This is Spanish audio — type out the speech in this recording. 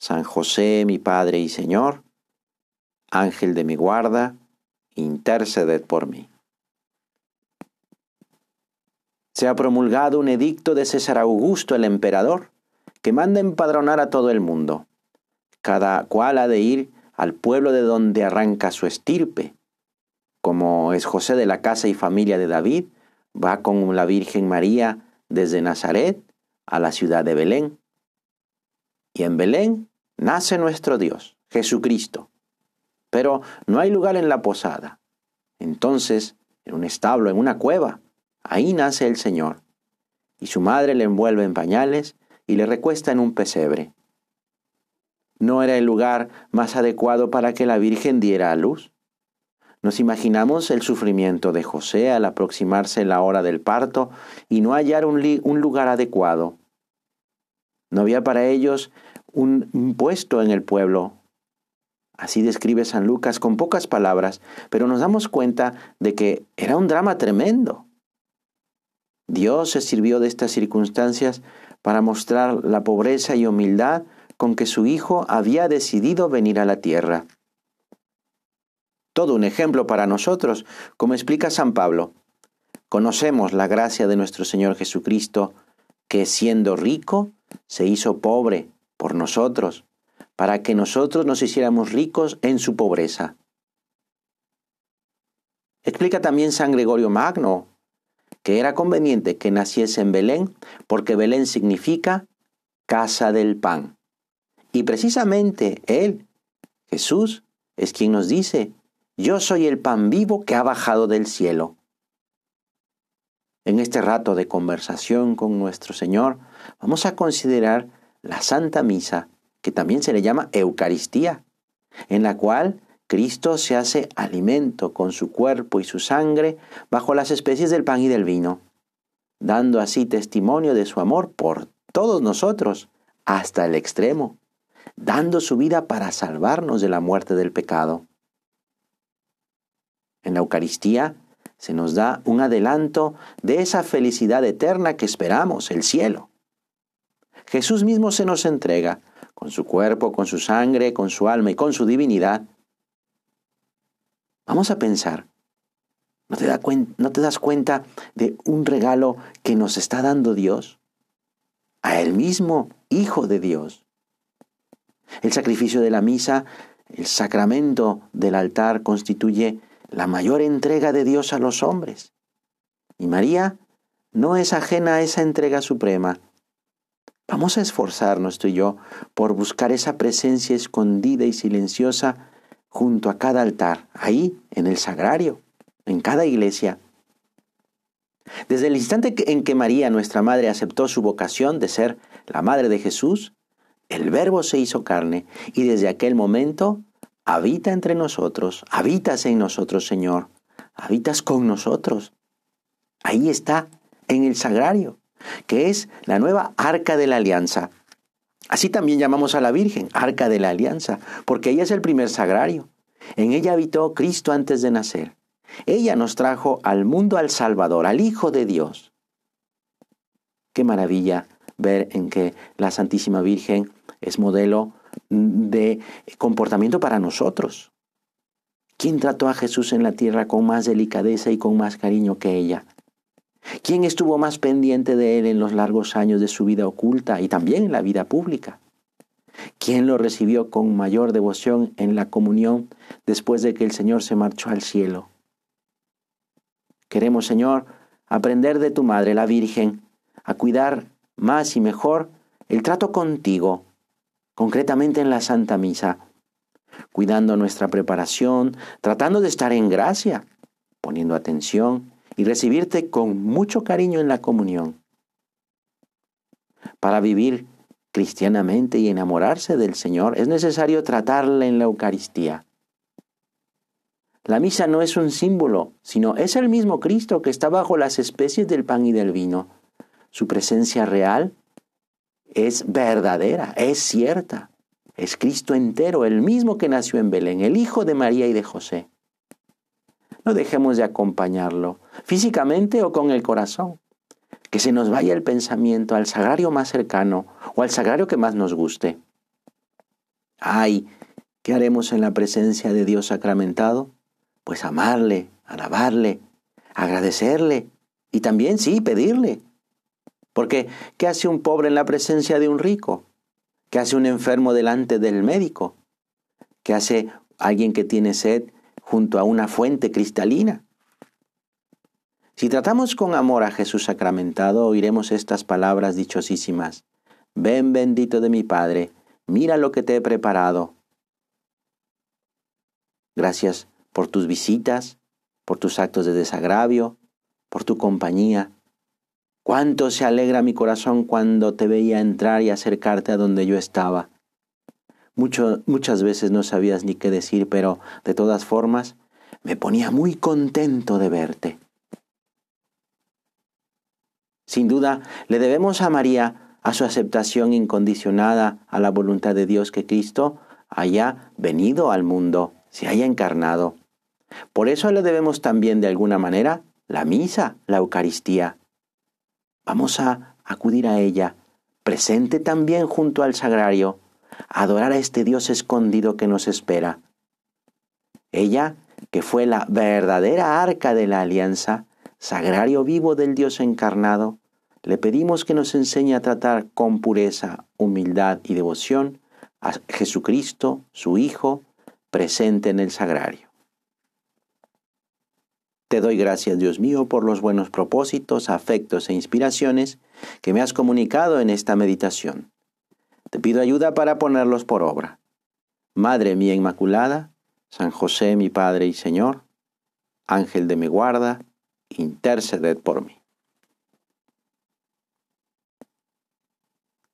San José, mi Padre y Señor, Ángel de mi guarda, interceded por mí. Se ha promulgado un edicto de César Augusto el emperador que manda empadronar a todo el mundo. Cada cual ha de ir al pueblo de donde arranca su estirpe. Como es José de la casa y familia de David, va con la Virgen María desde Nazaret a la ciudad de Belén. Y en Belén nace nuestro Dios, Jesucristo. Pero no hay lugar en la posada. Entonces, en un establo, en una cueva, ahí nace el Señor. Y su madre le envuelve en pañales y le recuesta en un pesebre. ¿No era el lugar más adecuado para que la Virgen diera a luz? Nos imaginamos el sufrimiento de José al aproximarse la hora del parto y no hallar un, un lugar adecuado. No había para ellos un puesto en el pueblo. Así describe San Lucas con pocas palabras, pero nos damos cuenta de que era un drama tremendo. Dios se sirvió de estas circunstancias para mostrar la pobreza y humildad con que su Hijo había decidido venir a la tierra. Todo un ejemplo para nosotros, como explica San Pablo. Conocemos la gracia de nuestro Señor Jesucristo, que siendo rico, se hizo pobre por nosotros, para que nosotros nos hiciéramos ricos en su pobreza. Explica también San Gregorio Magno que era conveniente que naciese en Belén porque Belén significa casa del pan. Y precisamente Él, Jesús, es quien nos dice, yo soy el pan vivo que ha bajado del cielo. En este rato de conversación con nuestro Señor, vamos a considerar la Santa Misa, que también se le llama Eucaristía, en la cual Cristo se hace alimento con su cuerpo y su sangre bajo las especies del pan y del vino, dando así testimonio de su amor por todos nosotros hasta el extremo, dando su vida para salvarnos de la muerte del pecado. En la Eucaristía se nos da un adelanto de esa felicidad eterna que esperamos, el cielo. Jesús mismo se nos entrega, con su cuerpo, con su sangre, con su alma y con su divinidad. Vamos a pensar, ¿no te, ¿no te, das cuenta de un regalo que nos está dando Dios? A Él mismo, Hijo de Dios. El sacrificio de la misa, el sacramento del altar constituye la mayor entrega de Dios a los hombres. Y María no es ajena a esa entrega suprema. Vamos a esforzarnos tú y yo por buscar esa presencia escondida y silenciosa junto a cada altar, ahí, en el sagrario, en cada iglesia. Desde el instante en que María, nuestra Madre, aceptó su vocación de ser la Madre de Jesús, el Verbo se hizo carne y desde aquel momento habita entre nosotros, habitas en nosotros, Señor, habitas con nosotros. Ahí está, en el sagrario que es la nueva arca de la alianza. Así también llamamos a la Virgen, arca de la alianza, porque ella es el primer sagrario. En ella habitó Cristo antes de nacer. Ella nos trajo al mundo al Salvador, al Hijo de Dios. Qué maravilla ver en que la Santísima Virgen es modelo de comportamiento para nosotros. ¿Quién trató a Jesús en la tierra con más delicadeza y con más cariño que ella? ¿Quién estuvo más pendiente de él en los largos años de su vida oculta y también en la vida pública? ¿Quién lo recibió con mayor devoción en la comunión después de que el Señor se marchó al cielo? Queremos, Señor, aprender de tu Madre, la Virgen, a cuidar más y mejor el trato contigo, concretamente en la Santa Misa, cuidando nuestra preparación, tratando de estar en gracia, poniendo atención y recibirte con mucho cariño en la comunión. Para vivir cristianamente y enamorarse del Señor, es necesario tratarle en la Eucaristía. La misa no es un símbolo, sino es el mismo Cristo que está bajo las especies del pan y del vino. Su presencia real es verdadera, es cierta. Es Cristo entero, el mismo que nació en Belén, el Hijo de María y de José. No dejemos de acompañarlo, físicamente o con el corazón. Que se nos vaya el pensamiento al sagrario más cercano o al sagrario que más nos guste. Ay, ¿qué haremos en la presencia de Dios sacramentado? Pues amarle, alabarle, agradecerle y también, sí, pedirle. Porque, ¿qué hace un pobre en la presencia de un rico? ¿Qué hace un enfermo delante del médico? ¿Qué hace alguien que tiene sed junto a una fuente cristalina? Si tratamos con amor a Jesús sacramentado, oiremos estas palabras dichosísimas. Ven bendito de mi Padre, mira lo que te he preparado. Gracias por tus visitas, por tus actos de desagravio, por tu compañía. Cuánto se alegra mi corazón cuando te veía entrar y acercarte a donde yo estaba. muchas veces no sabías ni qué decir, pero de todas formas me ponía muy contento de verte. Sin duda, le debemos a María a su aceptación incondicionada a la voluntad de Dios que Cristo haya venido al mundo, se haya encarnado. Por eso le debemos también de alguna manera la misa, la Eucaristía. Vamos a acudir a ella, presente también junto al sagrario, a adorar a este Dios escondido que nos espera. Ella, que fue la verdadera arca de la alianza, sagrario vivo del Dios encarnado, le pedimos que nos enseñe a tratar con pureza, humildad y devoción a Jesucristo, su Hijo, presente en el sagrario. Te doy gracias, Dios mío, por los buenos propósitos, afectos e inspiraciones que me has comunicado en esta meditación. Te pido ayuda para ponerlos por obra. Madre mía Inmaculada, San José mi Padre y Señor, Ángel de mi guarda, interceded por mí.